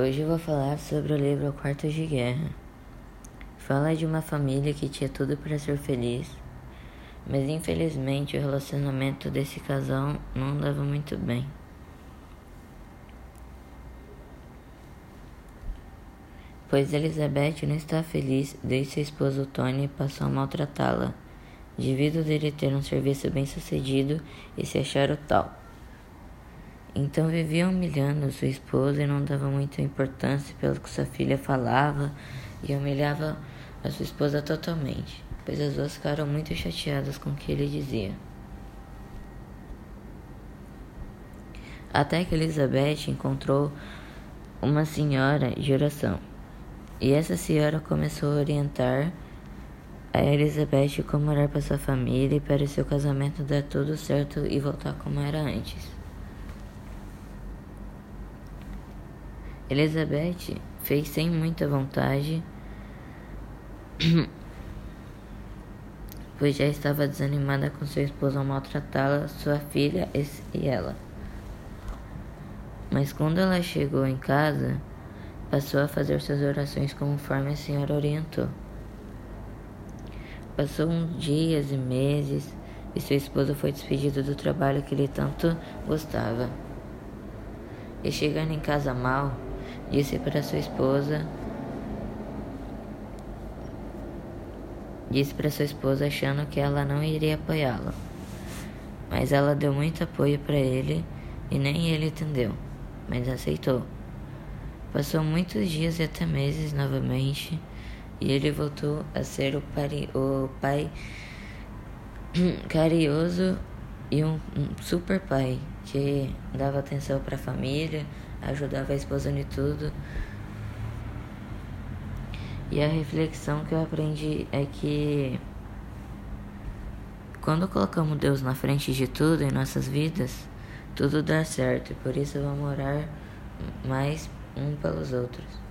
Hoje vou falar sobre o livro Quartos de Guerra. Fala de uma família que tinha tudo para ser feliz, mas infelizmente o relacionamento desse casal não dava muito bem. Pois Elizabeth não está feliz desde seu esposo Tony passou a maltratá-la, devido dele ter um serviço bem sucedido e se achar o tal. Então vivia humilhando sua esposa e não dava muita importância pelo que sua filha falava e humilhava a sua esposa totalmente, pois as duas ficaram muito chateadas com o que ele dizia. Até que Elizabeth encontrou uma senhora de oração. E essa senhora começou a orientar a Elizabeth como orar para sua família e para seu casamento dar tudo certo e voltar como era antes. Elizabeth fez sem muita vontade, pois já estava desanimada com seu esposo ao maltratá-la, sua filha e ela. Mas quando ela chegou em casa, passou a fazer suas orações conforme a senhora orientou. Passou uns dias e meses e seu esposo foi despedido do trabalho que ele tanto gostava. E chegando em casa mal, disse para sua esposa disse para sua esposa achando que ela não iria apoiá-lo. Mas ela deu muito apoio para ele e nem ele entendeu, mas aceitou. Passou muitos dias e até meses novamente e ele voltou a ser o, o pai carinhoso e um, um super pai que dava atenção para a família, ajudava a esposa em tudo. E a reflexão que eu aprendi é que quando colocamos Deus na frente de tudo em nossas vidas, tudo dá certo. E por isso vamos orar mais um pelos outros.